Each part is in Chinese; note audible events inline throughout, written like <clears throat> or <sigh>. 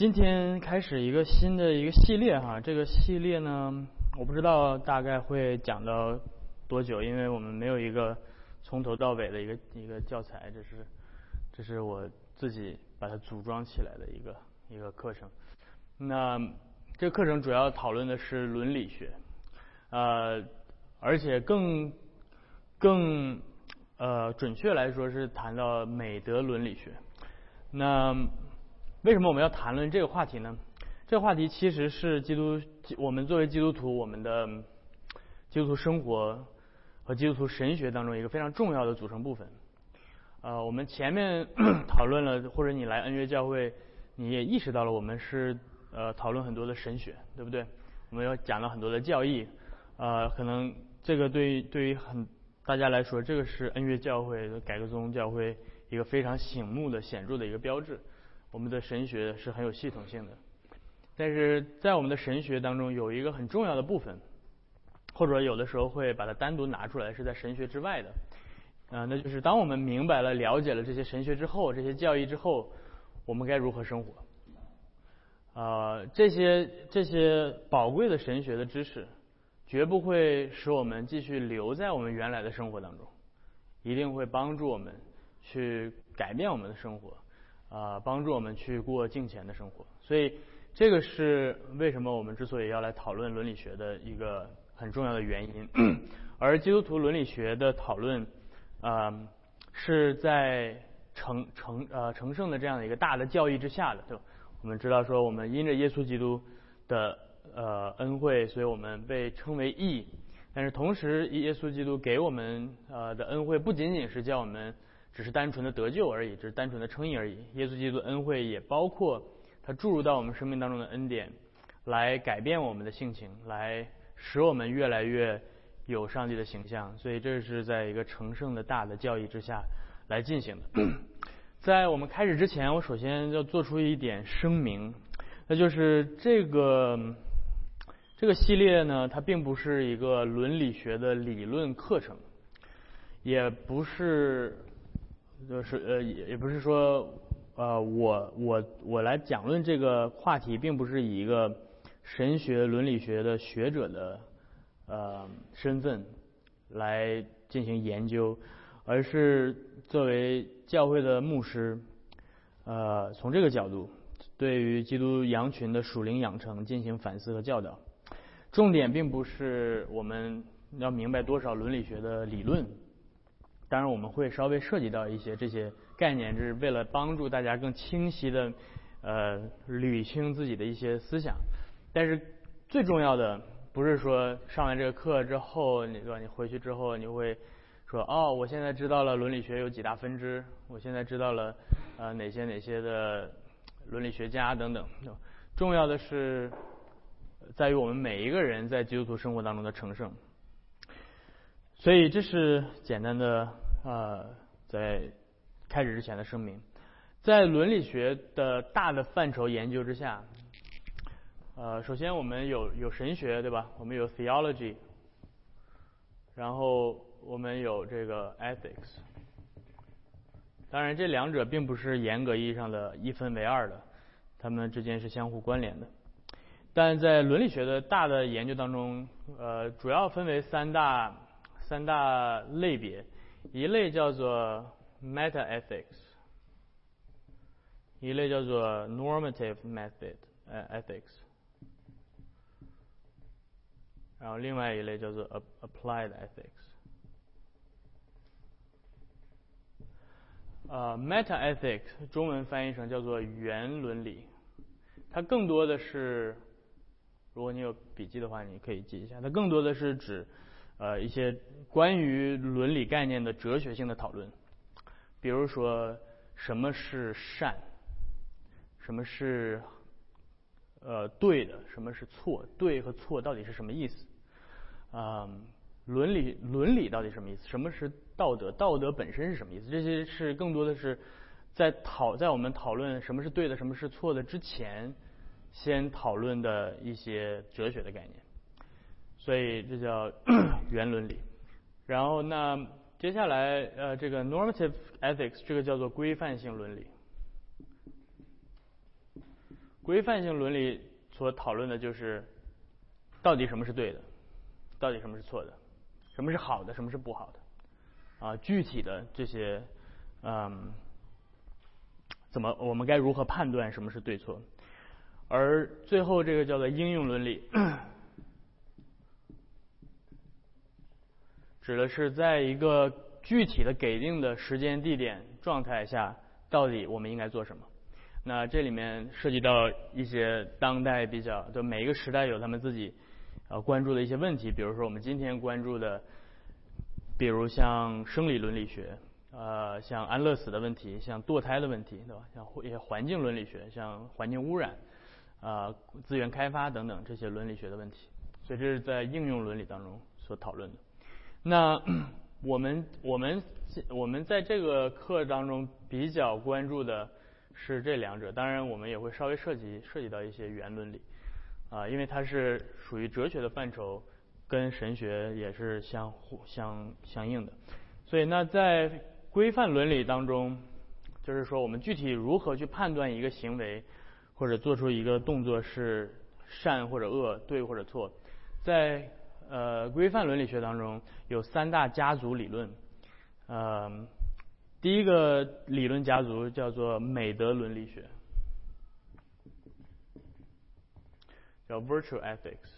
今天开始一个新的一个系列哈，这个系列呢，我不知道大概会讲到多久，因为我们没有一个从头到尾的一个一个教材，这是这是我自己把它组装起来的一个一个课程。那这个课程主要讨论的是伦理学，呃，而且更更呃准确来说是谈到美德伦理学。那为什么我们要谈论这个话题呢？这个话题其实是基督我们作为基督徒我们的基督徒生活和基督徒神学当中一个非常重要的组成部分。呃，我们前面 <coughs> 讨论了，或者你来恩约教会，你也意识到了，我们是呃讨论很多的神学，对不对？我们要讲了很多的教义，呃，可能这个对对于很大家来说，这个是恩约教会改革宗教会一个非常醒目的显著的一个标志。我们的神学是很有系统性的，但是在我们的神学当中有一个很重要的部分，或者有的时候会把它单独拿出来，是在神学之外的，啊，那就是当我们明白了、了解了这些神学之后，这些教义之后，我们该如何生活？啊，这些这些宝贵的神学的知识，绝不会使我们继续留在我们原来的生活当中，一定会帮助我们去改变我们的生活。啊，帮助我们去过敬虔的生活，所以这个是为什么我们之所以要来讨论伦理学的一个很重要的原因。<clears throat> 而基督徒伦理学的讨论，呃，是在成成呃成圣的这样的一个大的教义之下的，对吧？我们知道说，我们因着耶稣基督的呃恩惠，所以我们被称为义。但是同时，耶稣基督给我们呃的恩惠，不仅仅是叫我们。只是单纯的得救而已，只是单纯的称义而已。耶稣基督的恩惠也包括他注入到我们生命当中的恩典，来改变我们的性情，来使我们越来越有上帝的形象。所以这是在一个成圣的大的教义之下来进行的。在我们开始之前，我首先要做出一点声明，那就是这个这个系列呢，它并不是一个伦理学的理论课程，也不是。就是呃也也不是说呃我我我来讲论这个话题，并不是以一个神学伦理学的学者的呃身份来进行研究，而是作为教会的牧师，呃从这个角度对于基督羊群的属灵养成进行反思和教导。重点并不是我们要明白多少伦理学的理论。当然，我们会稍微涉及到一些这些概念，就是为了帮助大家更清晰的呃捋清自己的一些思想。但是最重要的不是说上完这个课之后，你说你回去之后你会说哦，我现在知道了伦理学有几大分支，我现在知道了呃哪些哪些的伦理学家等等。重要的是在于我们每一个人在基督徒生活当中的成圣。所以这是简单的呃，在开始之前的声明，在伦理学的大的范畴研究之下，呃，首先我们有有神学对吧？我们有 theology，然后我们有这个 ethics。当然，这两者并不是严格意义上的一分为二的，它们之间是相互关联的。但在伦理学的大的研究当中，呃，主要分为三大。三大类别，一类叫做 meta ethics，一类叫做 normative method 呃 ethics，然后另外一类叫做 applied ethics。呃，meta ethics 中文翻译成叫做原伦理，它更多的是，如果你有笔记的话，你可以记一下，它更多的是指。呃，一些关于伦理概念的哲学性的讨论，比如说什么是善，什么是呃对的，什么是错，对和错到底是什么意思？啊，伦理伦理到底什么意思？什么是道德？道德本身是什么意思？这些是更多的是在讨在我们讨论什么是对的，什么是错的之前，先讨论的一些哲学的概念。所以这叫 <clears throat> 原伦理，然后那接下来呃这个 normative ethics 这个叫做规范性伦理，规范性伦理所讨论的就是到底什么是对的，到底什么是错的，什么是好的，什么是不好的，啊，具体的这些，嗯，怎么我们该如何判断什么是对错？而最后这个叫做应用伦理，指的是在一个具体的给定的时间、地点、状态下，到底我们应该做什么？那这里面涉及到一些当代比较，就每一个时代有他们自己呃关注的一些问题，比如说我们今天关注的，比如像生理伦理学，呃，像安乐死的问题，像堕胎的问题，对吧？像一些环境伦理学，像环境污染。啊，资源开发等等这些伦理学的问题，所以这是在应用伦理当中所讨论的。那我们我们我们在这个课当中比较关注的是这两者，当然我们也会稍微涉及涉及到一些语言伦理啊，因为它是属于哲学的范畴，跟神学也是相互相相应的。所以那在规范伦理当中，就是说我们具体如何去判断一个行为。或者做出一个动作是善或者恶，对或者错，在呃规范伦理学当中有三大家族理论，呃，第一个理论家族叫做美德伦理学，叫 Virtue Ethics，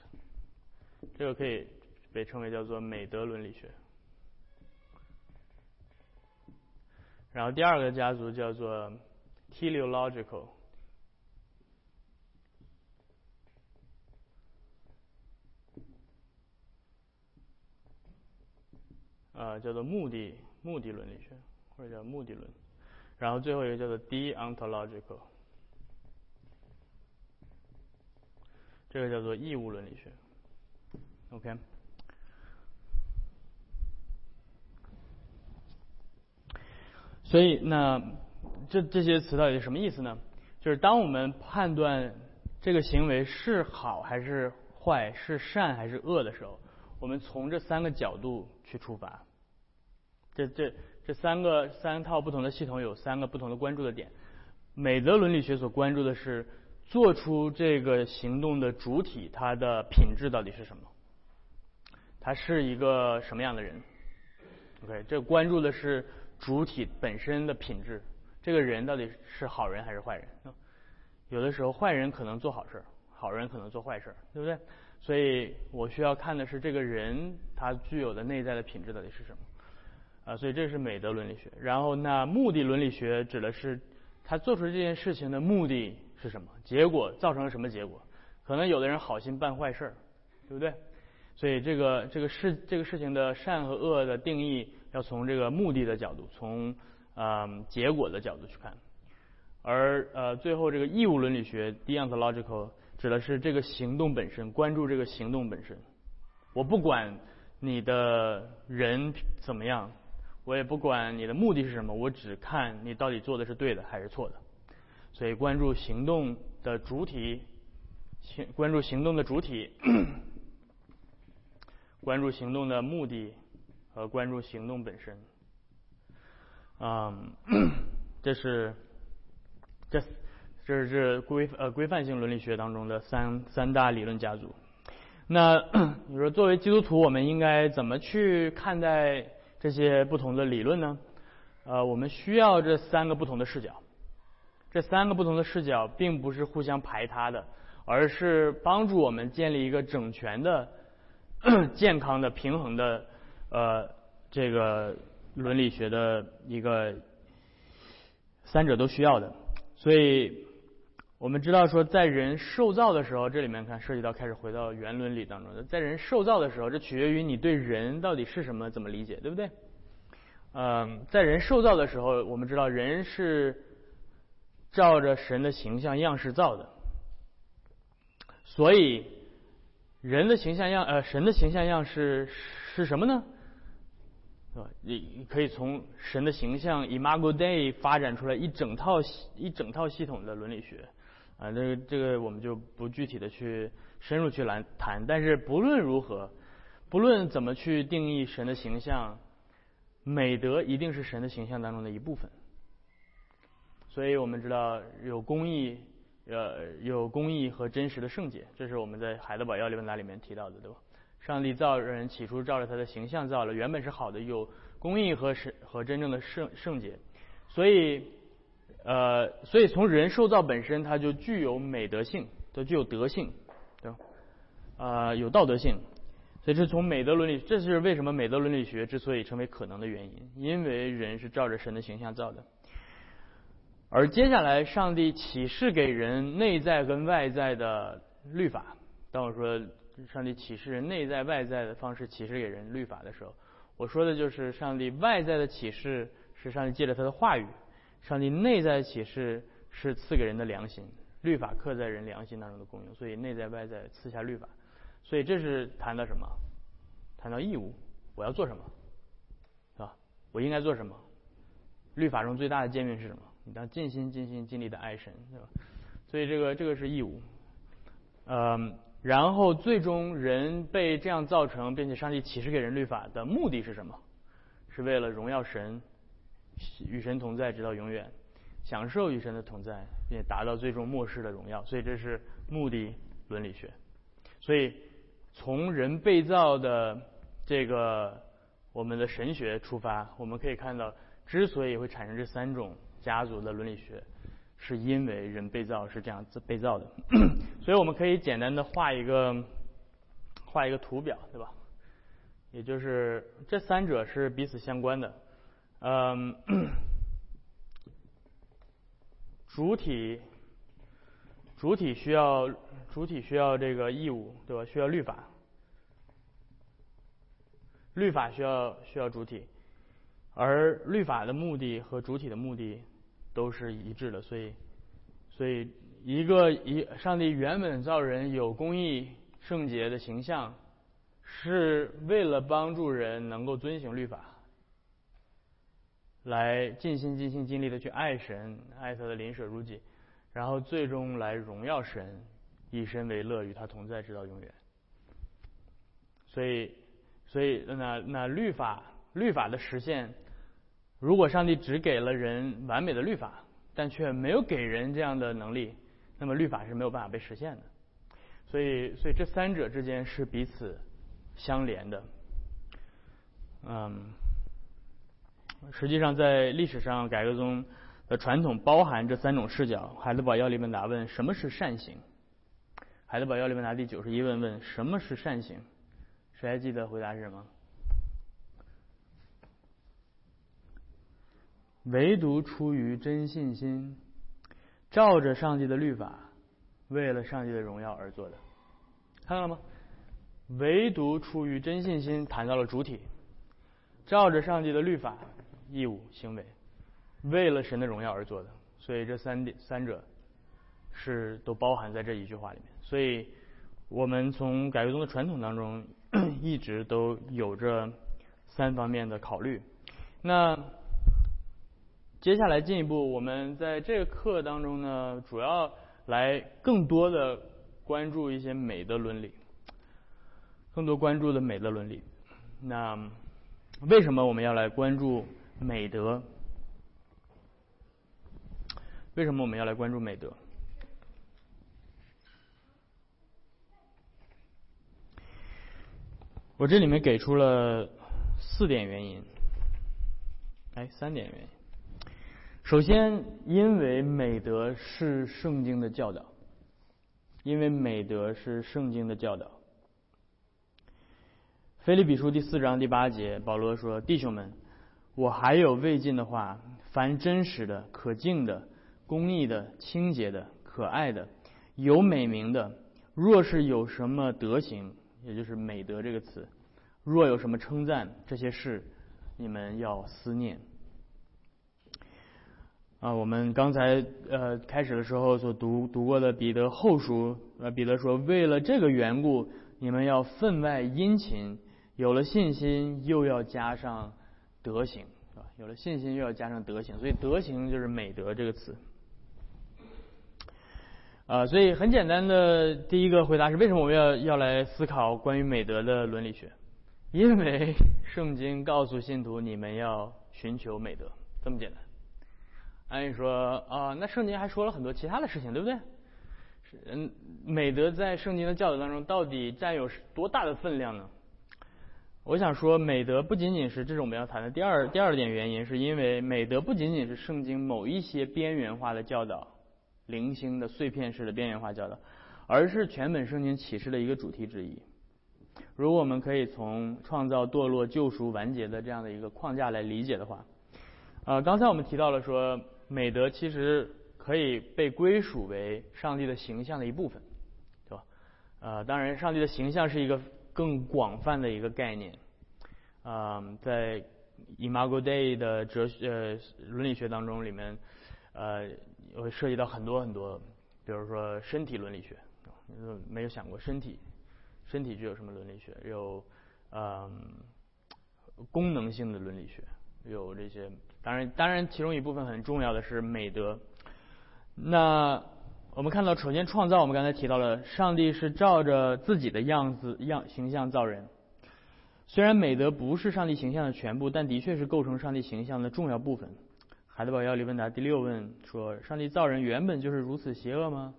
这个可以被称为叫做美德伦理学。然后第二个家族叫做 Teleological。叫做目的目的伦理学，或者叫目的论，然后最后一个叫做 deontological，这个叫做义务伦理学。OK，所以那这这些词到底是什么意思呢？就是当我们判断这个行为是好还是坏，是善还是恶的时候，我们从这三个角度去出发。这这这三个三套不同的系统有三个不同的关注的点。美德伦理学所关注的是做出这个行动的主体，他的品质到底是什么？他是一个什么样的人？OK，这关注的是主体本身的品质。这个人到底是好人还是坏人？有的时候坏人可能做好事，好人可能做坏事，对不对？所以我需要看的是这个人他具有的内在的品质到底是什么。啊，所以这是美德伦理学。然后，那目的伦理学指的是他做出这件事情的目的是什么，结果造成了什么结果？可能有的人好心办坏事儿，对不对？所以这个这个事这个事情的善和恶的定义要从这个目的的角度，从嗯结果的角度去看。而呃最后这个义务伦理学 （deontological） 指的是这个行动本身，关注这个行动本身。我不管你的人怎么样。我也不管你的目的是什么，我只看你到底做的是对的还是错的。所以关注行动的主体，行关注行动的主体，关注行动的目的和关注行动本身。嗯，<coughs> 这是这这是这规呃规范性伦理学当中的三三大理论家族。那 <coughs> 你说作为基督徒，我们应该怎么去看待？这些不同的理论呢，呃，我们需要这三个不同的视角。这三个不同的视角并不是互相排他的，而是帮助我们建立一个整全的、<coughs> 健康的、平衡的呃这个伦理学的一个三者都需要的。所以我们知道说，在人受造的时候，这里面看涉及到开始回到原伦理当中的，在人受造的时候，这取决于你对人到底是什么，怎么理解，对不对？嗯，在人受造的时候，我们知道人是照着神的形象样式造的，所以人的形象样呃神的形象样式是什么呢？啊，你可以从神的形象 Imago Dei 发展出来一整套一整套系统的伦理学。啊，这个这个我们就不具体的去深入去来谈，但是不论如何，不论怎么去定义神的形象，美德一定是神的形象当中的一部分。所以我们知道有公义呃有公义和真实的圣洁，这是我们在海德堡要理问答里面提到的，对吧？上帝造人起初照着他的形象造了，原本是好的，有公义和神和真正的圣圣洁，所以呃所以从人受造本身，它就具有美德性，它具有德性，对吧？啊有道德性。所以，这从美德伦理，这是为什么美德伦理学之所以成为可能的原因，因为人是照着神的形象造的。而接下来，上帝启示给人内在跟外在的律法。当我说上帝启示人内在外在的方式启示给人律法的时候，我说的就是上帝外在的启示是上帝借着他的话语，上帝内在启示是赐给人的良心，律法刻在人良心当中的功用。所以，内在外在赐下律法。所以这是谈到什么？谈到义务，我要做什么，是吧？我应该做什么？律法中最大的诫命是什么？你要尽心、尽心、尽力的爱神，对吧？所以这个这个是义务。嗯，然后最终人被这样造成，并且上帝启示给人律法的目的是什么？是为了荣耀神，与神同在直到永远，享受与神的同在，并且达到最终末世的荣耀。所以这是目的伦理学。所以。从人被造的这个我们的神学出发，我们可以看到，之所以会产生这三种家族的伦理学，是因为人被造是这样子被造的。<coughs> 所以我们可以简单的画一个画一个图表，对吧？也就是这三者是彼此相关的。嗯，主 <coughs> 体主体需要。主体需要这个义务，对吧？需要律法，律法需要需要主体，而律法的目的和主体的目的都是一致的，所以，所以一个一上帝原本造人有公义圣洁的形象，是为了帮助人能够遵行律法，来尽心尽心尽力的去爱神，爱他的邻舍如己，然后最终来荣耀神。以身为乐，与他同在，直到永远。所以，所以那那律法律法的实现，如果上帝只给了人完美的律法，但却没有给人这样的能力，那么律法是没有办法被实现的。所以，所以这三者之间是彼此相连的。嗯，实际上在历史上，改革宗的传统包含这三种视角。海德堡要理问答问：什么是善行？海德堡要理问答第九十一问问什么是善行？谁还记得回答是什么？唯独出于真信心，照着上帝的律法，为了上帝的荣耀而做的。看到了吗？唯独出于真信心，谈到了主体，照着上帝的律法、义务、行为，为了神的荣耀而做的。所以这三点三者是都包含在这一句话里面。所以，我们从改革宗的传统当中，<clears throat> 一直都有着三方面的考虑。那接下来进一步，我们在这个课当中呢，主要来更多的关注一些美的伦理，更多关注的美的伦理。那为什么我们要来关注美德？为什么我们要来关注美德？我这里面给出了四点原因，哎，三点原因。首先，因为美德是圣经的教导，因为美德是圣经的教导。菲利比书第四章第八节，保罗说：“弟兄们，我还有未尽的话，凡真实的、可敬的、公义的、清洁的、可爱的、有美名的，若是有什么德行。”也就是美德这个词，若有什么称赞这些事，你们要思念。啊，我们刚才呃开始的时候所读读过的彼得后书，呃彼得说，为了这个缘故，你们要分外殷勤，有了信心又要加上德行，是吧？有了信心又要加上德行，所以德行就是美德这个词。啊，所以很简单的第一个回答是：为什么我们要要来思考关于美德的伦理学？因为圣经告诉信徒，你们要寻求美德，这么简单。按理说啊，那圣经还说了很多其他的事情，对不对？嗯，美德在圣经的教导当中到底占有多大的分量呢？我想说，美德不仅仅是这是我们要谈的第二第二点原因，是因为美德不仅仅是圣经某一些边缘化的教导、零星的碎片式的边缘化教导，而是全本圣经启示的一个主题之一。如果我们可以从创造、堕落、救赎、完结的这样的一个框架来理解的话，呃，刚才我们提到了说，美德其实可以被归属为上帝的形象的一部分，对吧？呃，当然，上帝的形象是一个。更广泛的一个概念，啊，在 Imago Dei 的哲学呃伦理学当中里面，呃，会涉及到很多很多，比如说身体伦理学，没有想过身体，身体具有什么伦理学？有，嗯，功能性的伦理学，有这些，当然，当然，其中一部分很重要的是美德。那我们看到，首先创造，我们刚才提到了，上帝是照着自己的样子样形象造人。虽然美德不是上帝形象的全部，但的确是构成上帝形象的重要部分。海德堡要理问答第六问说：上帝造人原本就是如此邪恶吗？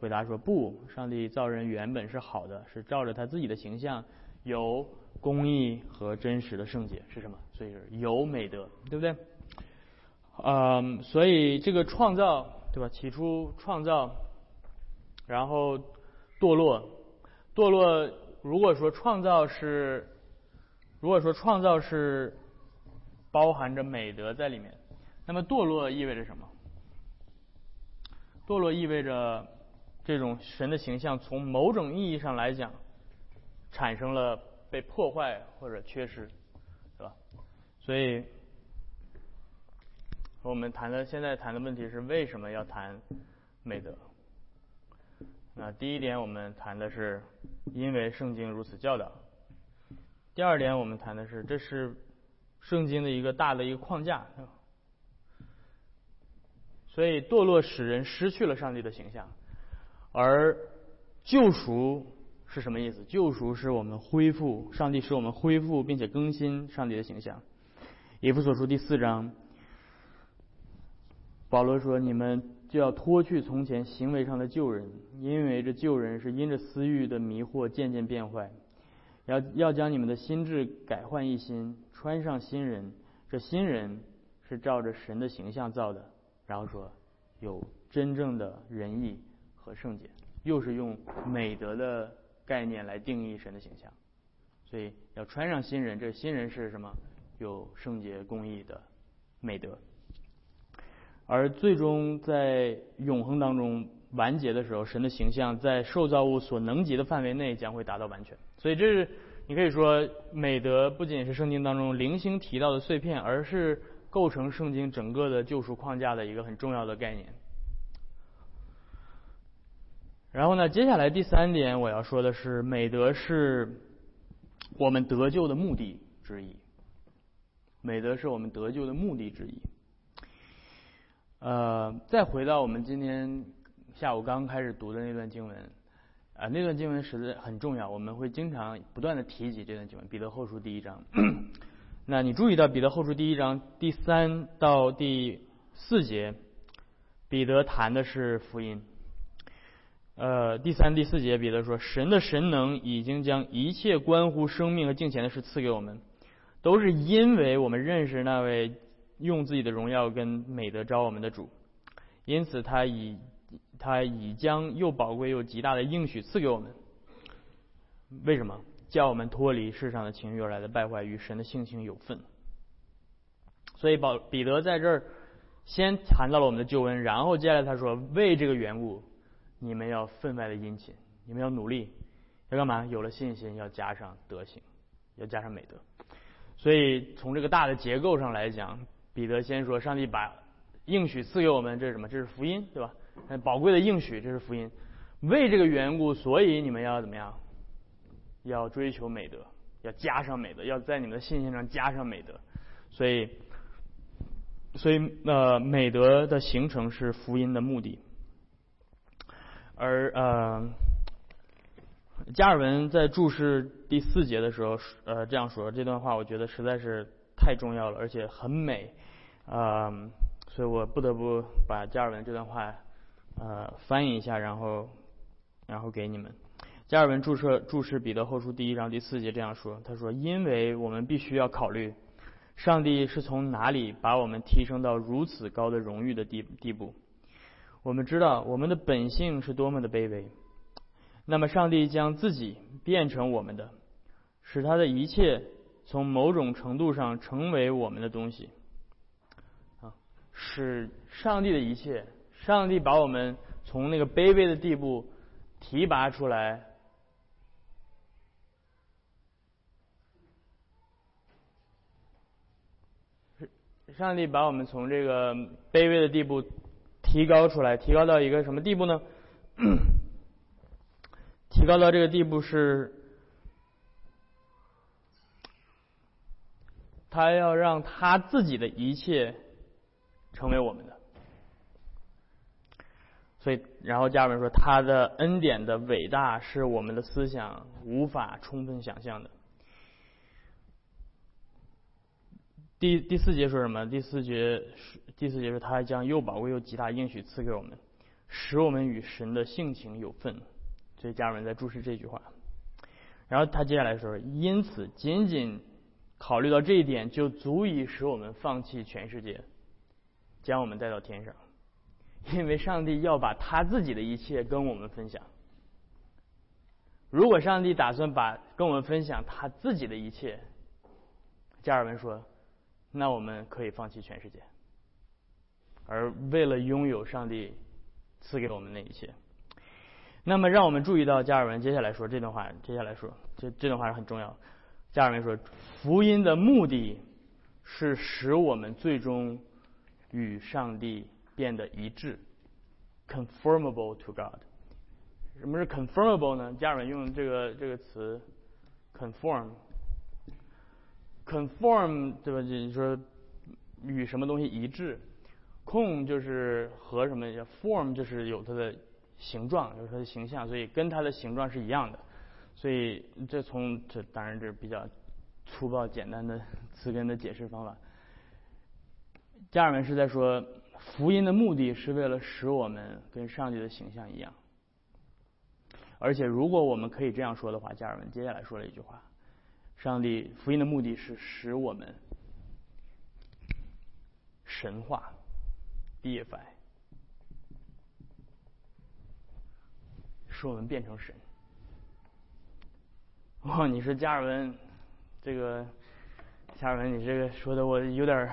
回答说：不，上帝造人原本是好的，是照着他自己的形象，有公义和真实的圣洁是什么？所以是有美德，对不对？嗯，所以这个创造。对吧？起初创造，然后堕落，堕落。如果说创造是，如果说创造是包含着美德在里面，那么堕落意味着什么？堕落意味着这种神的形象从某种意义上来讲产生了被破坏或者缺失，对吧？所以。我们谈的现在谈的问题是为什么要谈美德？那第一点，我们谈的是因为圣经如此教导。第二点，我们谈的是这是圣经的一个大的一个框架。所以堕落使人失去了上帝的形象，而救赎是什么意思？救赎是我们恢复上帝使我们恢复并且更新上帝的形象。以弗所书第四章。保罗说：“你们就要脱去从前行为上的旧人，因为这旧人是因着私欲的迷惑渐渐变坏。要要将你们的心智改换一新，穿上新人。这新人是照着神的形象造的。然后说有真正的仁义和圣洁，又是用美德的概念来定义神的形象。所以要穿上新人，这新人是什么？有圣洁公义的美德。”而最终在永恒当中完结的时候，神的形象在受造物所能及的范围内将会达到完全。所以这是你可以说美德不仅是圣经当中零星提到的碎片，而是构成圣经整个的救赎框架的一个很重要的概念。然后呢，接下来第三点我要说的是，美德是我们得救的目的之一。美德是我们得救的目的之一。呃，再回到我们今天下午刚开始读的那段经文，啊，那段经文实在很重要，我们会经常不断的提及这段经文，《彼得后书》第一章。<clears throat> 那你注意到《彼得后书》第一章第三到第四节，彼得谈的是福音。呃，第三、第四节，彼得说：“神的神能已经将一切关乎生命和敬虔的事赐给我们，都是因为我们认识那位。”用自己的荣耀跟美德招我们的主，因此他已他已将又宝贵又极大的应许赐给我们。为什么？叫我们脱离世上的情欲而来的败坏，与神的性情有份。所以保彼得在这儿先谈到了我们的救恩，然后接下来他说：为这个缘故，你们要分外的殷勤，你们要努力，要干嘛？有了信心，要加上德行，要加上美德。所以从这个大的结构上来讲。彼得先说：“上帝把应许赐给我们，这是什么？这是福音，对吧？宝贵的应许，这是福音。为这个缘故，所以你们要怎么样？要追求美德，要加上美德，要在你们的信心上加上美德。所以，所以呃，美德的形成是福音的目的。而呃，加尔文在注释第四节的时候，呃，这样说这段话，我觉得实在是太重要了，而且很美。”啊，所以我不得不把加尔文这段话呃翻译一下，然后然后给你们。加尔文注释注释彼得后书第一章第四节这样说：“他说，因为我们必须要考虑，上帝是从哪里把我们提升到如此高的荣誉的地地步。我们知道我们的本性是多么的卑微。那么，上帝将自己变成我们的，使他的一切从某种程度上成为我们的东西。啊，使上帝的一切，上帝把我们从那个卑微的地步提拔出来。”上帝把我们从这个卑微的地步提高出来，提高到一个什么地步呢？<clears throat> 提高到这个地步是，他要让他自己的一切成为我们的。所以，然后家人们说，他的恩典的伟大是我们的思想无法充分想象的。第第四节说什么？第四节是第四节是，他将又宝贵又极大应许赐给我们，使我们与神的性情有份。所以家人们在注释这句话。然后他接下来说，因此仅仅考虑到这一点，就足以使我们放弃全世界，将我们带到天上，因为上帝要把他自己的一切跟我们分享。如果上帝打算把跟我们分享他自己的一切，加尔文说。那我们可以放弃全世界，而为了拥有上帝赐给我们那一切。那么，让我们注意到加尔文接下来说这段话。接下来说，这这段话是很重要。加尔文说，福音的目的是使我们最终与上帝变得一致，conformable to God。什么是 conformable 呢？家人们用这个这个词，conform。conform 对吧？就是说与什么东西一致，con 就是和什么，form 就是有它的形状，有它的形象，所以跟它的形状是一样的。所以这从这当然这是比较粗暴简单的词根的解释方法。加尔文是在说，福音的目的是为了使我们跟上帝的形象一样。而且如果我们可以这样说的话，加尔文接下来说了一句话。上帝福音的目的是使我们神化，deify，使我们变成神。哇，你说加尔文，这个加尔文，你这个说的我有点，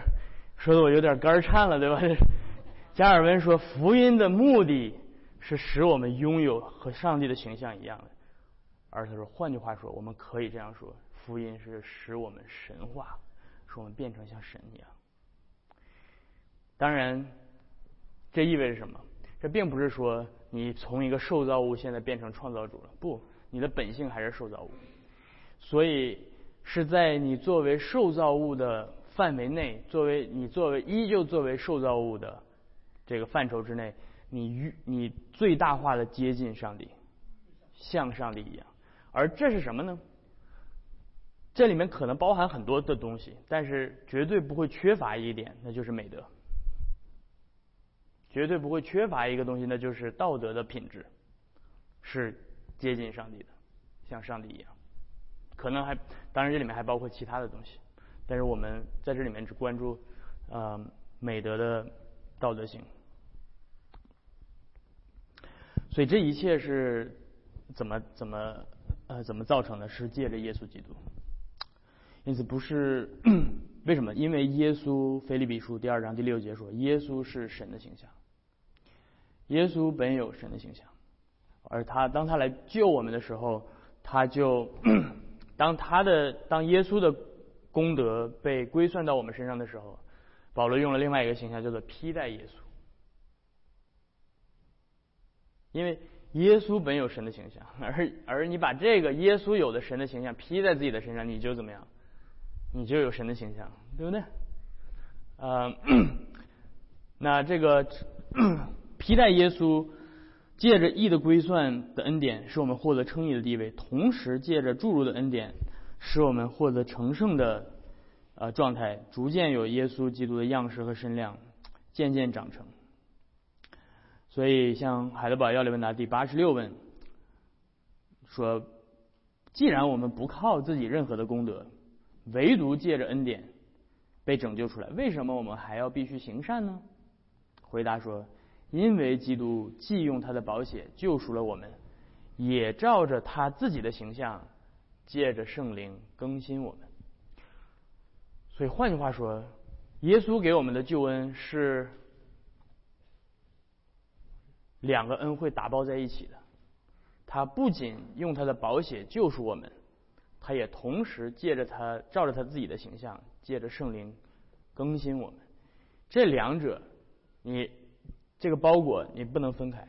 说的我有点肝颤了，对吧？<laughs> 加尔文说，福音的目的是使我们拥有和上帝的形象一样的，而他说，换句话说，我们可以这样说。福音是使我们神化，使我们变成像神一样。当然，这意味着什么？这并不是说你从一个受造物现在变成创造主了，不，你的本性还是受造物。所以是在你作为受造物的范围内，作为你作为依旧作为受造物的这个范畴之内，你与你最大化的接近上帝，像上帝一样。而这是什么呢？这里面可能包含很多的东西，但是绝对不会缺乏一点，那就是美德。绝对不会缺乏一个东西，那就是道德的品质，是接近上帝的，像上帝一样。可能还，当然这里面还包括其他的东西，但是我们在这里面只关注呃美德的道德性。所以这一切是怎么怎么呃怎么造成的？是借着耶稣基督。因此不是 <coughs> 为什么？因为耶稣，腓立比书第二章第六节说，耶稣是神的形象。耶稣本有神的形象，而他当他来救我们的时候，他就当他的当耶稣的功德被归算到我们身上的时候，保罗用了另外一个形象，叫做披戴耶稣。因为耶稣本有神的形象，而而你把这个耶稣有的神的形象披在自己的身上，你就怎么样？你就有神的形象，对不对？呃，<clears throat> 那这个 <clears throat> 披戴耶稣，借着义的归算的恩典，使我们获得称义的地位；同时借着注入的恩典，使我们获得成圣的呃状态，逐渐有耶稣基督的样式和身量，渐渐长成。所以，像海德堡要理问答第八十六问，说，既然我们不靠自己任何的功德，唯独借着恩典被拯救出来，为什么我们还要必须行善呢？回答说，因为基督既用他的宝血救赎了我们，也照着他自己的形象，借着圣灵更新我们。所以换句话说，耶稣给我们的救恩是两个恩惠打包在一起的。他不仅用他的宝血救赎我们，他也同时借着他照着他自己的形象，借着圣灵更新我们。这两者，你这个包裹你不能分开。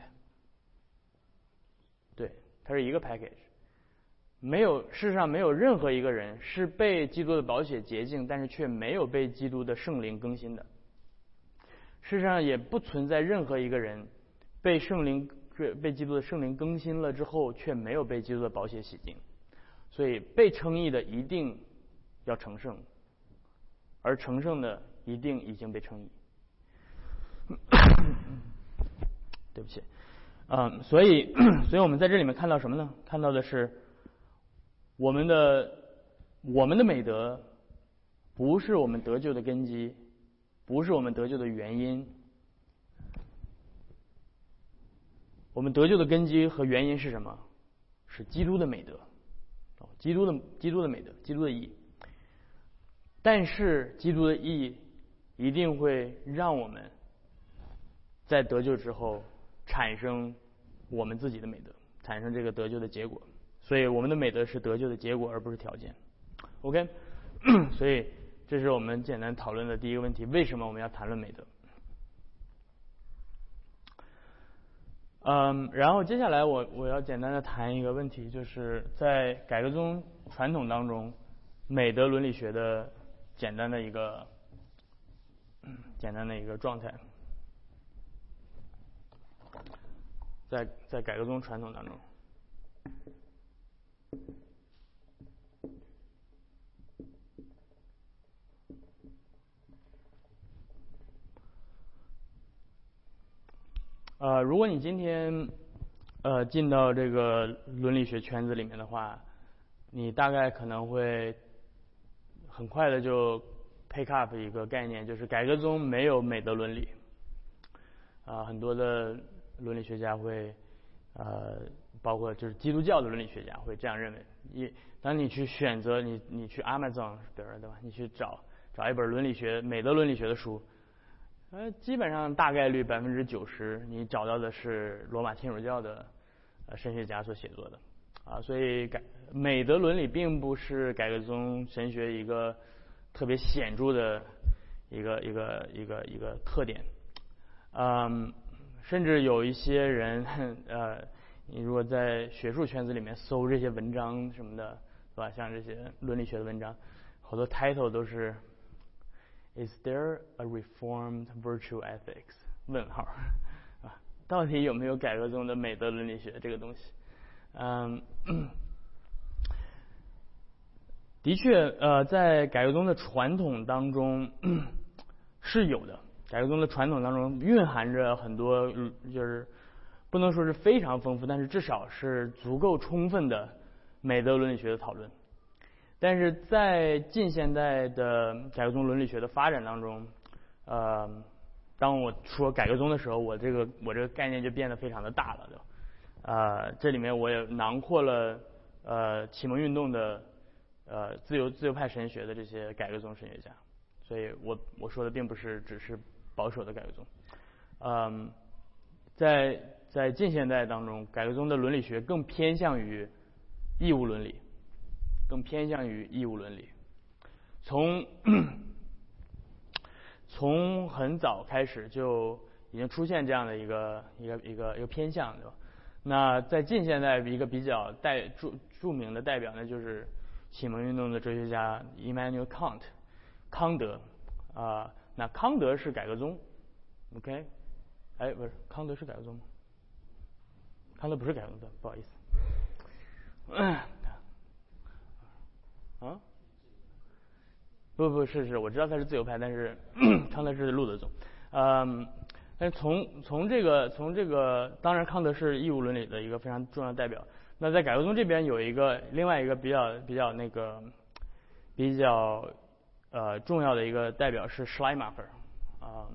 对，它是一个 package。没有，事实上没有任何一个人是被基督的宝血洁净，但是却没有被基督的圣灵更新的。事实上也不存在任何一个人被圣灵。被基督的圣灵更新了之后，却没有被基督的宝血洗净，所以被称义的一定要成圣，而成圣的一定已经被称义。<coughs> 对不起，嗯，所以，所以我们在这里面看到什么呢？看到的是我们的我们的美德不是我们得救的根基，不是我们得救的原因。我们得救的根基和原因是什么？是基督的美德，哦基督的基督的美德，基督的义。但是基督的义一定会让我们在得救之后产生我们自己的美德，产生这个得救的结果。所以我们的美德是得救的结果，而不是条件。OK，<coughs> 所以这是我们简单讨论的第一个问题：为什么我们要谈论美德？嗯，然后接下来我我要简单的谈一个问题，就是在改革宗传统当中，美德伦理学的简单的一个简单的一个状态，在在改革宗传统当中。呃，如果你今天呃进到这个伦理学圈子里面的话，你大概可能会很快的就 pick up 一个概念，就是改革中没有美德伦理。啊，很多的伦理学家会呃，包括就是基督教的伦理学家会这样认为。一，当你去选择你你去 Amazon 对吧？你去找找一本伦理学美德伦理学的书。呃，基本上大概率百分之九十，你找到的是罗马天主教的呃神学家所写作的啊，所以改美德伦理并不是改革宗神学一个特别显著的一个一个一个一个特点，嗯，甚至有一些人 <laughs> 呃，你如果在学术圈子里面搜这些文章什么的，对吧？像这些伦理学的文章，好多 title 都是。Is there a reformed virtue ethics？问号 <laughs> 啊，到底有没有改革中的美德伦理学这个东西？嗯，的确，呃，在改革中的传统当中是有的。改革中的传统当中蕴含着很多，就是不能说是非常丰富，但是至少是足够充分的美德伦理学的讨论。但是在近现代的改革宗伦理学的发展当中，呃，当我说改革宗的时候，我这个我这个概念就变得非常的大了，对呃，这里面我也囊括了呃启蒙运动的呃自由自由派神学的这些改革宗神学家，所以我我说的并不是只是保守的改革宗，嗯，在在近现代当中，改革宗的伦理学更偏向于义务伦理。更偏向于义务伦理，从从很早开始就已经出现这样的一个一个一个一个偏向，对吧？那在近现代一个比较代著著名的代表呢，就是启蒙运动的哲学家 Emmanuel Kant，康德啊。那康德是改革宗，OK？哎，不是，康德是改革宗吗？康德不是改革宗，不好意思。啊，不不是是，我知道他是自由派，但是 <clears throat> 康德是路德宗。嗯，但从从这个从这个，当然康德是义务伦理的一个非常重要代表。那在改革宗这边有一个另外一个比较比较那个比较呃重要的一个代表是施莱马赫啊，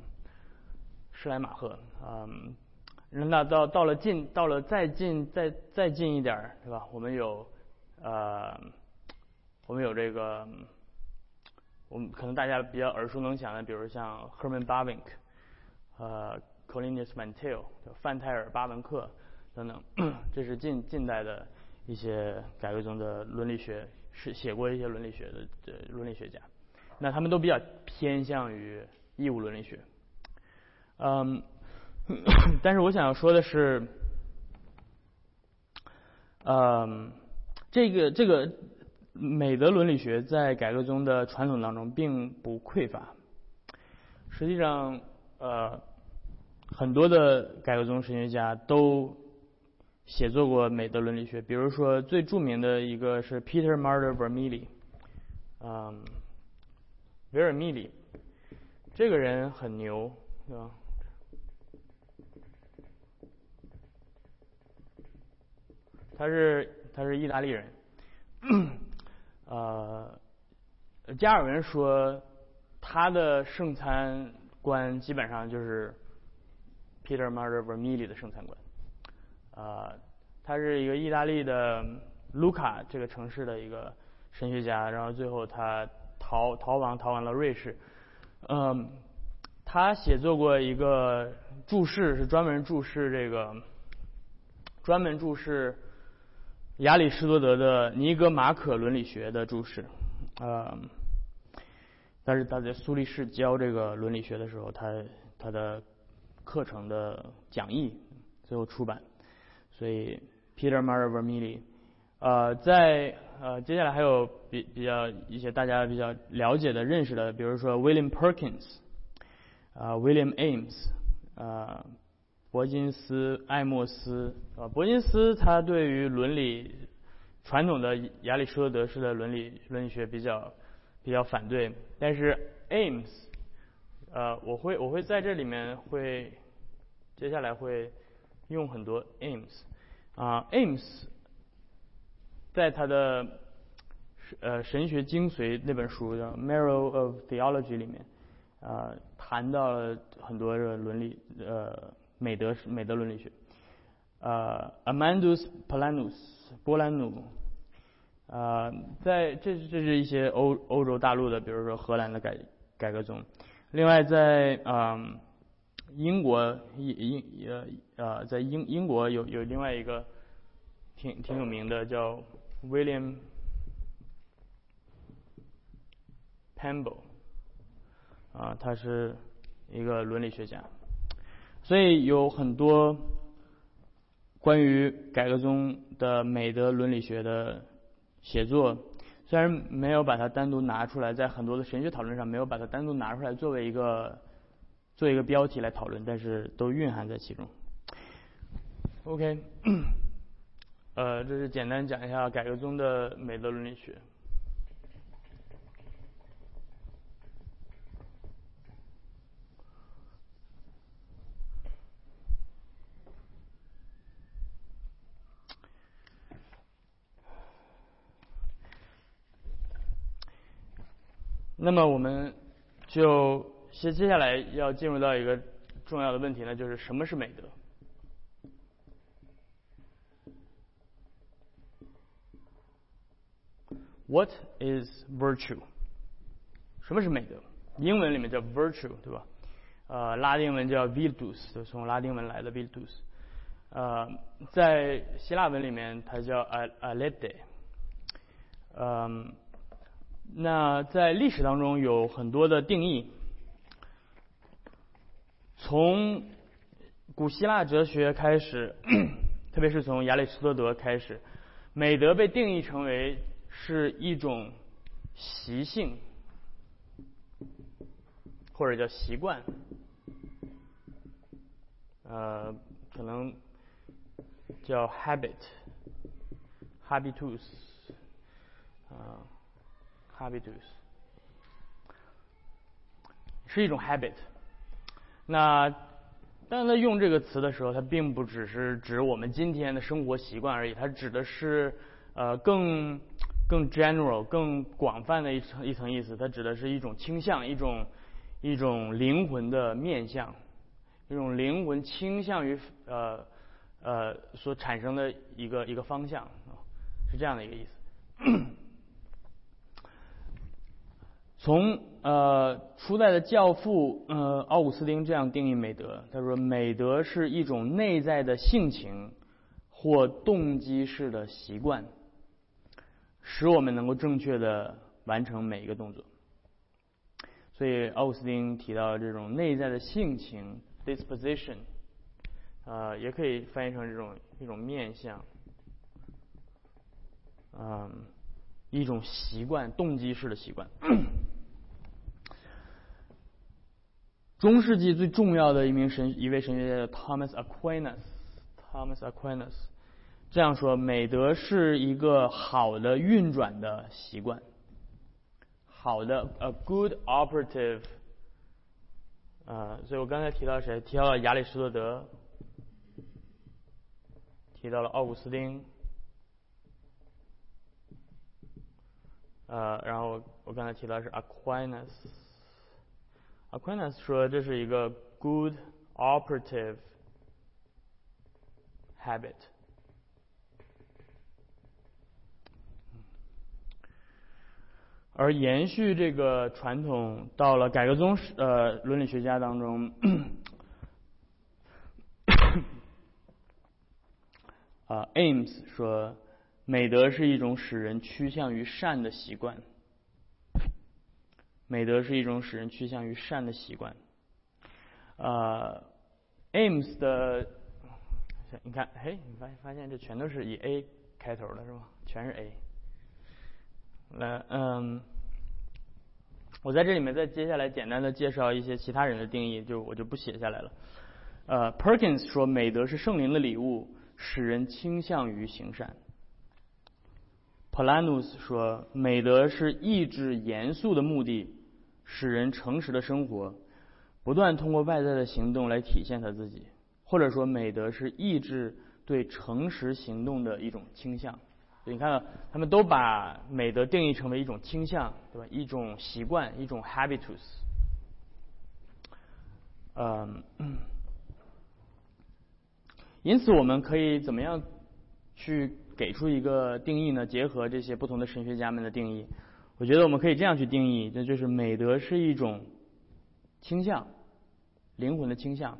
施莱马赫啊。那到到了近到了再近再再近一点儿，是吧？我们有呃我们有这个我们可能大家比较耳熟能详的，比如像 Herman b a v i n k。呃，Colinus Mantel，范泰尔·巴文克等等，<clears throat> 这是近近代的一些改革中的伦理学是写过一些伦理学的这伦理学家，那他们都比较偏向于义务伦理学。嗯，<coughs> 但是我想要说的是，嗯，这个这个美德伦理学在改革中的传统当中并不匮乏，实际上，呃。很多的改革宗神学家都写作过美德伦理学，比如说最著名的一个是 Peter Martyr Vermigli，嗯，维尔米里，这个人很牛，对吧？他是他是意大利人，呃，加尔文说他的圣餐观基本上就是。Peter Martyr Vermili 的圣餐观，啊，他是一个意大利的卢卡这个城市的一个神学家，然后最后他逃逃亡逃往了瑞士，嗯，他写作过一个注释，是专门注释这个，专门注释亚里士多德的尼格马可伦理学的注释，啊，但是他在苏黎世教这个伦理学的时候，他他的。课程的讲义最后出版，所以 Peter m a r v e r m i l l i 呃，在呃接下来还有比比较一些大家比较了解的认识的，比如说 William Perkins，啊 William Ames，啊伯金斯艾默斯，啊伯金斯他对于伦理传统的亚里士多德式的伦理伦理学比较比较反对，但是 Ames。呃，我会我会在这里面会，接下来会用很多 aims 啊 aims，在他的呃神学精髓那本书叫 Marrow of Theology 里面啊谈到了很多的伦理呃美德美德伦理学呃，Amandus p a l a n u s 波兰努啊在这这是一些欧欧洲大陆的，比如说荷兰的改改革宗。另外，在嗯英国英英呃呃在英英国有有另外一个挺挺有名的叫 William Pemble 啊，他是一个伦理学家，所以有很多关于改革中的美德伦理学的写作。虽然没有把它单独拿出来，在很多的神学讨论上没有把它单独拿出来作为一个做一个标题来讨论，但是都蕴含在其中。OK，<coughs> 呃，这是简单讲一下改革中的美德伦理学。那么我们就接接下来要进入到一个重要的问题呢，就是什么是美德？What is virtue？什么是美德？英文里面叫 virtue，对吧？呃，拉丁文叫 virtus，就从拉丁文来的 virtus。呃，在希腊文里面它叫 a alete。嗯。那在历史当中有很多的定义，从古希腊哲学开始，<coughs> 特别是从亚里士多德开始，美德被定义成为是一种习性，或者叫习惯，呃，可能叫 habit，habitus，啊。habitus 是一种 habit。那但是他用这个词的时候，它并不只是指我们今天的生活习惯而已，它指的是呃更更 general、更广泛的一层一层意思。它指的是一种倾向，一种一种灵魂的面相，一种灵魂倾向于呃呃所产生的一个一个方向，是这样的一个意思。从呃初代的教父呃奥古斯丁这样定义美德，他说美德是一种内在的性情或动机式的习惯，使我们能够正确的完成每一个动作。所以奥斯丁提到这种内在的性情 disposition，呃也可以翻译成这种一种面相，嗯一种习惯动机式的习惯。中世纪最重要的一名神一位神学家叫 Thomas Aquinas，Thomas Aquinas 这样说：美德是一个好的运转的习惯，好的 a good operative。啊，所以我刚才提到谁？提到了亚里士多德，提到了奥古斯丁，呃，然后我刚才提到是 Aquinas。Aquinas 说这是一个 good operative habit。而延续这个传统，到了改革宗呃伦理学家当中，啊，Ames 说，美德是一种使人趋向于善的习惯。美德是一种使人趋向于善的习惯。呃，Ames 的，你看，嘿，你发发现这全都是以 A 开头的是吧？全是 A。来，嗯，我在这里面再接下来简单的介绍一些其他人的定义，就我就不写下来了。呃，Perkins 说，美德是圣灵的礼物，使人倾向于行善。Polanus 说，美德是抑制严肃的目的。使人诚实的生活，不断通过外在的行动来体现他自己，或者说美德是抑制对诚实行动的一种倾向。你看到他们都把美德定义成为一种倾向，对吧？一种习惯，一种 habitus。嗯，因此我们可以怎么样去给出一个定义呢？结合这些不同的神学家们的定义。我觉得我们可以这样去定义，那就是美德是一种倾向，灵魂的倾向。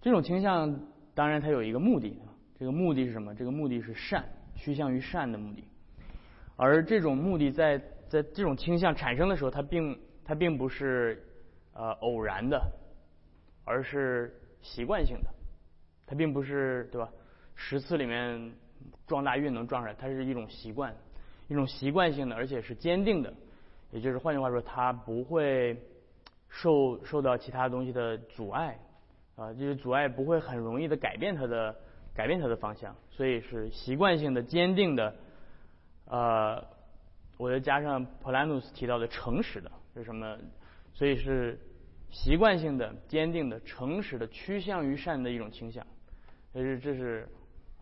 这种倾向当然它有一个目的，这个目的是什么？这个目的是善，趋向于善的目的。而这种目的在在这种倾向产生的时候，它并它并不是呃偶然的，而是习惯性的。它并不是对吧？十次里面撞大运能撞出来，它是一种习惯。一种习惯性的，而且是坚定的，也就是换句话说，它不会受受到其他东西的阻碍，啊，就是阻碍不会很容易的改变它的改变它的方向，所以是习惯性的、坚定的，呃，我又加上 planus 提到的诚实的是什么？所以是习惯性的、坚定的、诚实的、趋向于善的一种倾向，所以这是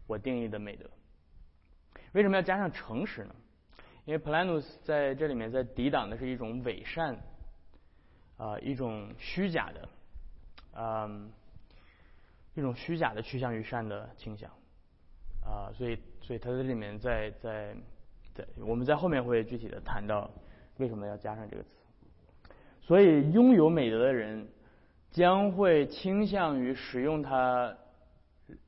我定义的美德。为什么要加上诚实呢？因为 planus 在这里面在抵挡的是一种伪善，啊，一种虚假的，嗯，一种虚假的趋向于善的倾向，啊，所以，所以他在里面在在在，我们在后面会具体的谈到为什么要加上这个词。所以，拥有美德的人将会倾向于使用他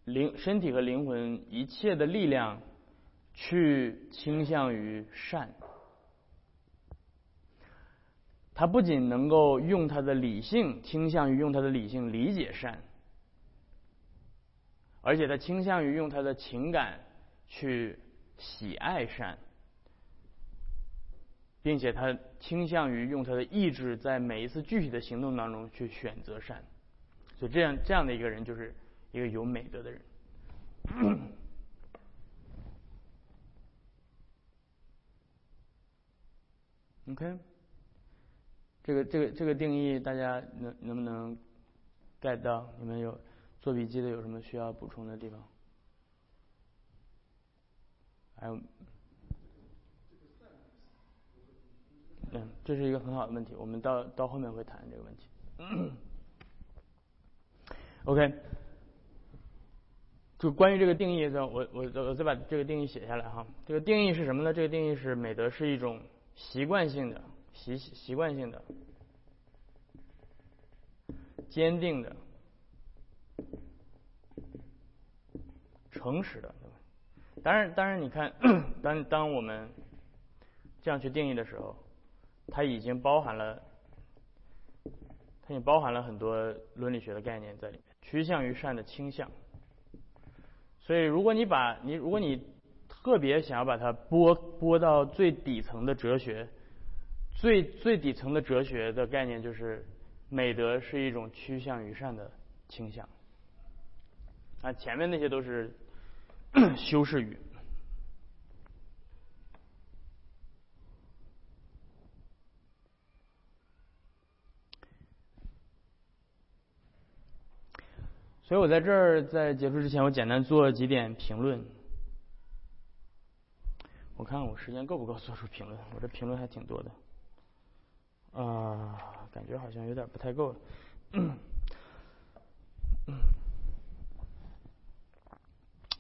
灵身体和灵魂一切的力量。去倾向于善，他不仅能够用他的理性倾向于用他的理性理解善，而且他倾向于用他的情感去喜爱善，并且他倾向于用他的意志在每一次具体的行动当中去选择善，所以这样这样的一个人就是一个有美德的人。OK，这个这个这个定义大家能能不能 get 到？你们有做笔记的有什么需要补充的地方？还有，嗯，这是一个很好的问题，我们到到后面会谈这个问题。<clears throat> OK，就关于这个定义的，我我我再把这个定义写下来哈。这个定义是什么呢？这个定义是美德是一种习惯性的、习习惯性的、坚定的。诚实的，对吧？当然，当然，你看，当当我们这样去定义的时候，它已经包含了，它已经包含了很多伦理学的概念在里面，趋向于善的倾向。所以，如果你把你，如果你特别想要把它拨拨到最底层的哲学，最最底层的哲学的概念就是，美德是一种趋向于善的倾向。啊，前面那些都是 <clears throat> 修饰语，所以我在这儿在结束之前，我简单做几点评论。我看我时间够不够做出评论，我这评论还挺多的，啊，感觉好像有点不太够。<clears throat> 嗯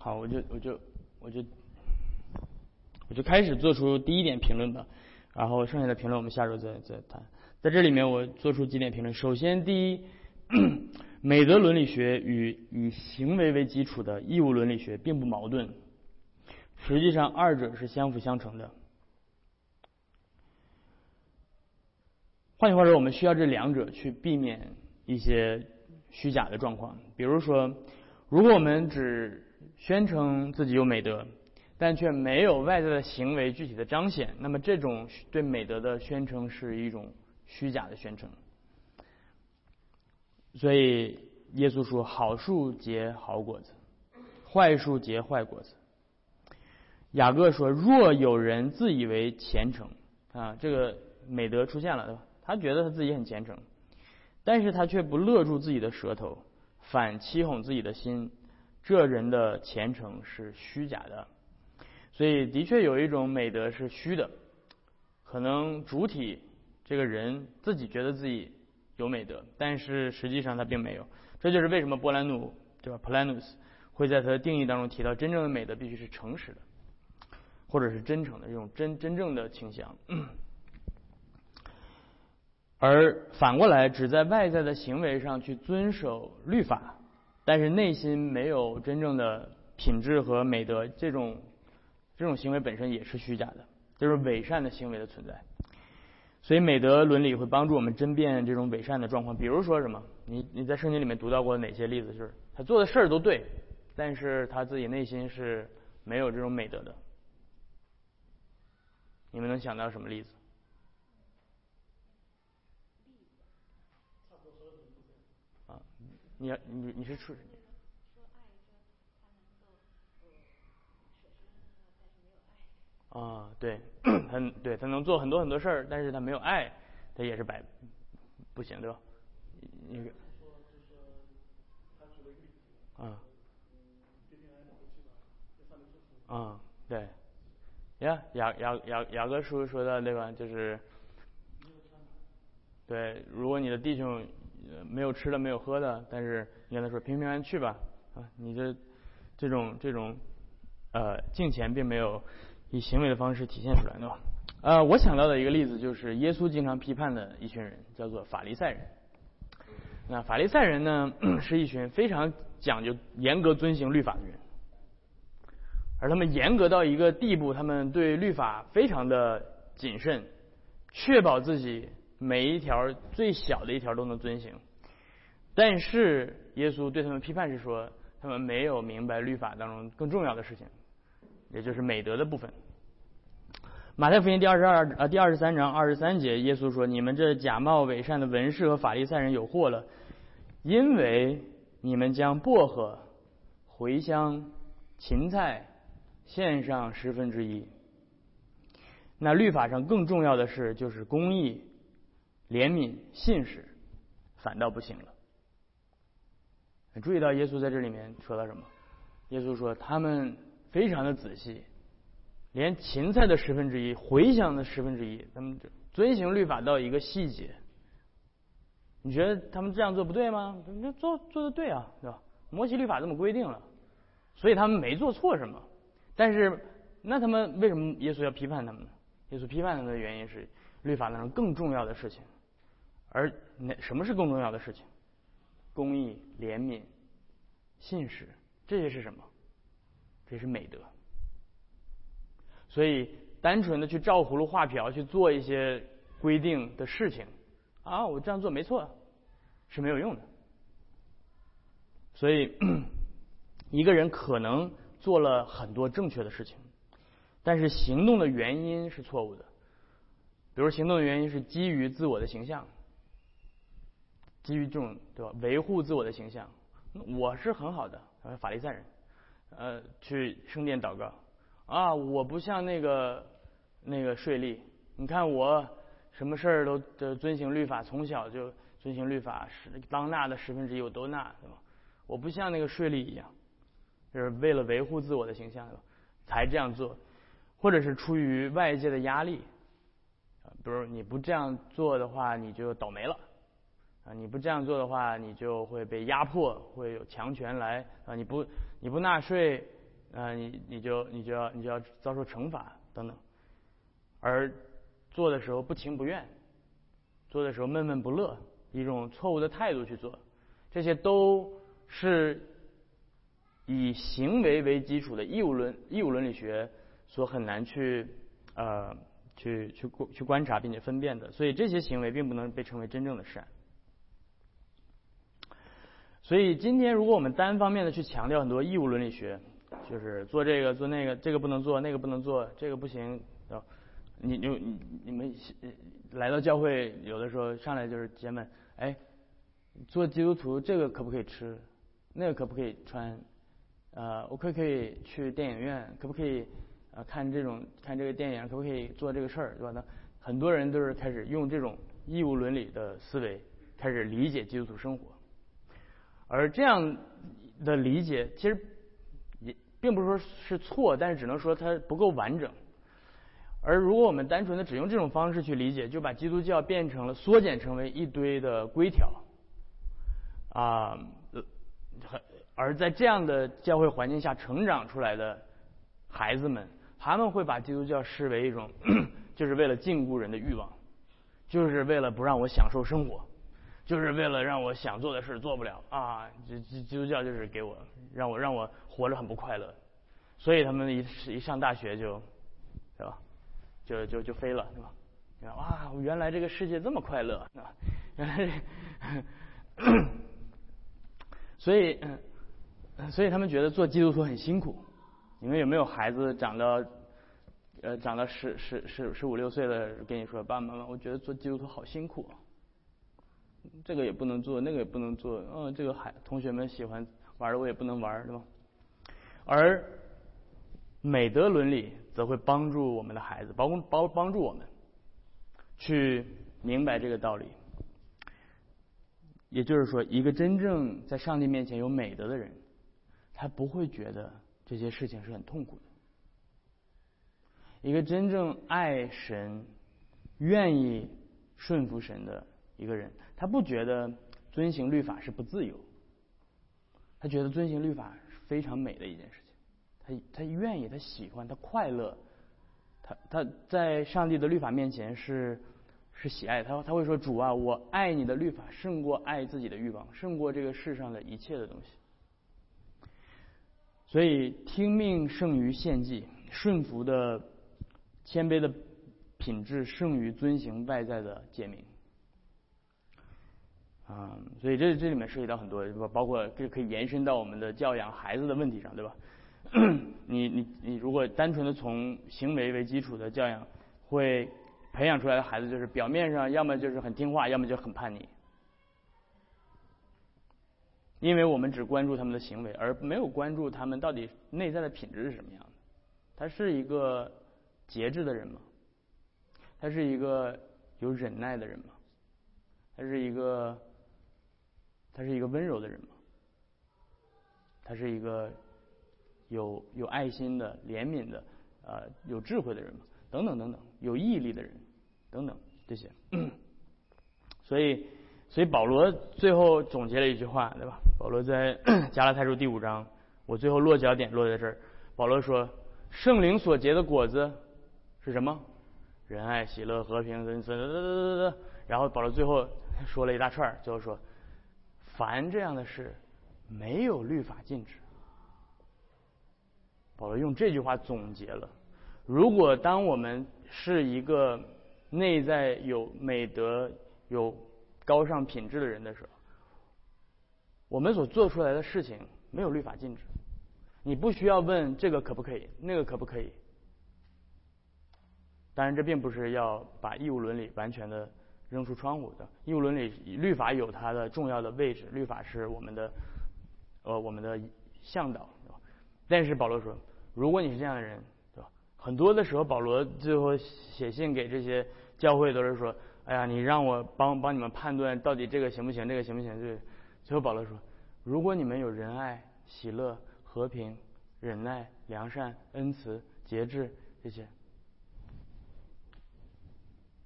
好，我就我就我就我就开始做出第一点评论吧，然后剩下的评论我们下周再再谈。在这里面，我做出几点评论。首先，第一，美德伦理学与以行为为基础的义务伦理学并不矛盾，实际上二者是相辅相成的。换句话说，我们需要这两者去避免一些虚假的状况。比如说，如果我们只宣称自己有美德，但却没有外在的行为具体的彰显，那么这种对美德的宣称是一种虚假的宣称。所以耶稣说：“好树结好果子，坏树结坏果子。”雅各说：“若有人自以为虔诚，啊，这个美德出现了，对吧？他觉得他自己很虔诚，但是他却不勒住自己的舌头，反欺哄自己的心。”这人的虔诚是虚假的，所以的确有一种美德是虚的，可能主体这个人自己觉得自己有美德，但是实际上他并没有。这就是为什么波兰努对吧？Polanus 会在他的定义当中提到，真正的美德必须是诚实的，或者是真诚的这种真真正的倾向。而反过来，只在外在的行为上去遵守律法。但是内心没有真正的品质和美德，这种这种行为本身也是虚假的，就是伪善的行为的存在。所以美德伦理会帮助我们争辩这种伪善的状况。比如说什么？你你在圣经里面读到过哪些例子？就是他做的事儿都对，但是他自己内心是没有这种美德的。你们能想到什么例子？你你你是处啊，对，<clears throat> 他对他能做很多很多事儿，但是他没有爱，他也是白不行，对吧？那个啊啊，对，呀，雅雅雅雅各书说的对吧？就是对，如果你的弟兄。没有吃的，没有喝的，但是你跟他说平平安安去吧，啊，你的这种这种呃敬虔并没有以行为的方式体现出来，对吧？呃，我想到的一个例子就是耶稣经常批判的一群人，叫做法利赛人。那法利赛人呢，是一群非常讲究严格遵行律法的人，而他们严格到一个地步，他们对律法非常的谨慎，确保自己。每一条最小的一条都能遵行，但是耶稣对他们批判是说，他们没有明白律法当中更重要的事情，也就是美德的部分。马太福音第二十二啊第二十三章二十三节，耶稣说：“你们这假冒伪善的文士和法利赛人有祸了，因为你们将薄荷、茴香、芹菜献上十分之一。那律法上更重要的是，就是公义。”怜悯信使，反倒不行了。注意到耶稣在这里面说到什么？耶稣说他们非常的仔细，连芹菜的十分之一、茴香的十分之一，他们遵行律法到一个细节。你觉得他们这样做不对吗？那做做的对啊，对吧？摩西律法这么规定了，所以他们没做错什么。但是，那他们为什么耶稣要批判他们呢？耶稣批判他们的原因是律法当中更重要的事情，而那什么是更重要的事情？公义、怜悯、信实，这些是什么？这是美德。所以，单纯的去照葫芦画瓢去做一些规定的事情，啊，我这样做没错，是没有用的。所以，一个人可能做了很多正确的事情，但是行动的原因是错误的。比如，行动的原因是基于自我的形象。基于这种对吧，维护自我的形象，我是很好的，法利赛人，呃，去圣殿祷告啊，我不像那个那个税吏，你看我什么事儿都都遵行律法，从小就遵行律法，是当纳的十分之一我都纳，对吧？我不像那个税吏一样，就是为了维护自我的形象才这样做，或者是出于外界的压力，比如你不这样做的话，你就倒霉了。啊，你不这样做的话，你就会被压迫，会有强权来啊！你不你不纳税，啊，你你就你就要你就要遭受惩罚等等。而做的时候不情不愿，做的时候闷闷不乐，一种错误的态度去做，这些都是以行为为基础的义务伦义务伦理学所很难去呃去去去观察并且分辨的。所以这些行为并不能被称为真正的善。所以今天，如果我们单方面的去强调很多义务伦理学，就是做这个做那个，这个不能做，那个不能做，这个不行，啊，你你你你们来到教会，有的时候上来就是姐妹，哎，做基督徒这个可不可以吃，那个可不可以穿，呃，我可不可以去电影院，可不可以啊看这种看这个电影，可不可以做这个事儿，对吧？那很多人都是开始用这种义务伦理的思维开始理解基督徒生活。而这样的理解，其实也并不是说是错，但是只能说它不够完整。而如果我们单纯的只用这种方式去理解，就把基督教变成了缩减成为一堆的规条啊，而在这样的教会环境下成长出来的孩子们，他们会把基督教视为一种 <coughs> 就是为了禁锢人的欲望，就是为了不让我享受生活。就是为了让我想做的事做不了啊！基基基督教就是给我让我让我活着很不快乐，所以他们一一上大学就，对吧？就就就飞了，对吧？哇！原来这个世界这么快乐啊！原来，<coughs> 所以所以他们觉得做基督徒很辛苦。你们有没有孩子长到呃长到十十十十五六岁的跟你说爸爸妈妈，我觉得做基督徒好辛苦。这个也不能做，那个也不能做，嗯，这个孩同学们喜欢玩的我也不能玩，对吧？而美德伦理则会帮助我们的孩子，帮帮帮助我们去明白这个道理。也就是说，一个真正在上帝面前有美德的人，他不会觉得这些事情是很痛苦的。一个真正爱神、愿意顺服神的一个人。他不觉得遵行律法是不自由，他觉得遵行律法是非常美的一件事情。他他愿意，他喜欢，他快乐。他他在上帝的律法面前是是喜爱。他他会说：“主啊，我爱你的律法胜过爱自己的欲望，胜过这个世上的一切的东西。”所以听命胜于献祭，顺服的谦卑的品质胜于遵行外在的诫命。啊，所以这这里面涉及到很多，包括这可以延伸到我们的教养孩子的问题上，对吧？<clears throat> 你你你如果单纯的从行为为基础的教养，会培养出来的孩子就是表面上要么就是很听话，要么就很叛逆，因为我们只关注他们的行为，而没有关注他们到底内在的品质是什么样的。他是一个节制的人吗？他是一个有忍耐的人吗？他是一个。他是一个温柔的人吗？他是一个有有爱心的、怜悯的、呃有智慧的人嘛，等等等等，有毅力的人等等这些。所以，所以保罗最后总结了一句话，对吧？保罗在 <clears throat> 加拉太书第五章，我最后落脚点落在这儿。保罗说：“圣灵所结的果子是什么？仁爱、喜乐、和平、恩慈。”然后保罗最后说了一大串，最后说：“凡这样的事，没有律法禁止。”保罗用这句话总结了：如果当我们是一个内在有美德、有高尚品质的人的时候，我们所做出来的事情没有律法禁止，你不需要问这个可不可以，那个可不可以。当然，这并不是要把义务伦理完全的扔出窗户的。义务伦理律法有它的重要的位置，律法是我们的呃我们的向导，但是保罗说，如果你是这样的人，对吧？很多的时候，保罗最后写信给这些教会都是说。哎呀，你让我帮帮你们判断到底这个行不行，这个行不行？对，最后保罗说：如果你们有仁爱、喜乐、和平、忍耐、良善、恩慈、节制这些，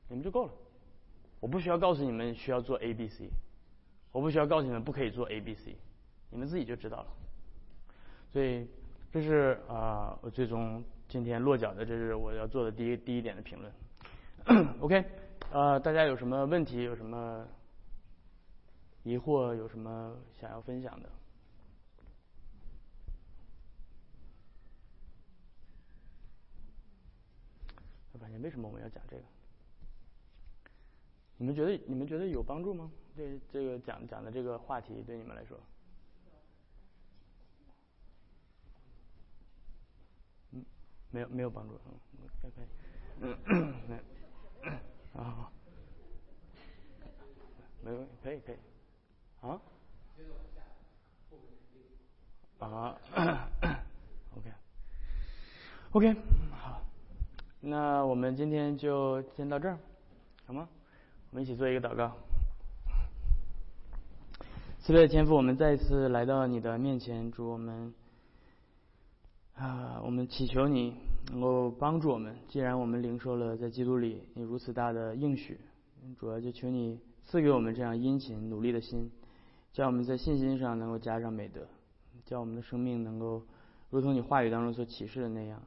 你们就够了。我不需要告诉你们需要做 A、B、C，我不需要告诉你们不可以做 A、B、C，你们自己就知道了。所以这是啊，我最终今天落脚的，这是我要做的第一第一点的评论。<coughs> OK。呃，大家有什么问题？有什么疑惑？有什么想要分享的？我感觉为什么我们要讲这个？你们觉得你们觉得有帮助吗？对这个讲讲的这个话题，对你们来说？嗯，没有没有帮助，嗯，可以，嗯，没。啊，<coughs> 没问题，可以可以，啊？啊，<coughs> OK，OK，好，那我们今天就先到这儿，好吗？我们一起做一个祷告。慈悲的天父，我们再一次来到你的面前，祝我们啊，我们祈求你。能够帮助我们。既然我们领受了在基督里你如此大的应许，主要就求你赐给我们这样殷勤努力的心，叫我们在信心上能够加上美德，叫我们的生命能够如同你话语当中所启示的那样，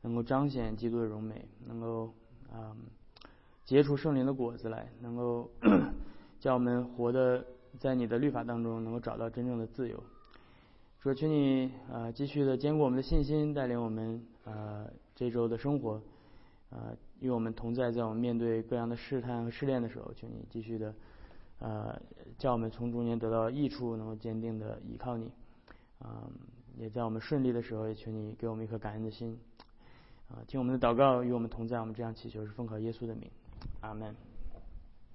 能够彰显基督的荣美，能够啊结出圣灵的果子来，能够 <clears throat> 叫我们活的在你的律法当中能够找到真正的自由。主，请你啊继续的坚固我们的信心，带领我们。呃，这周的生活，呃，与我们同在，在我们面对各样的试探和试炼的时候，请你继续的，呃，叫我们从中间得到益处，能够坚定的依靠你，啊，也在我们顺利的时候，也请你给我们一颗感恩的心，啊，听我们的祷告，与我们同在，我们这样祈求是奉靠耶稣的名，阿门。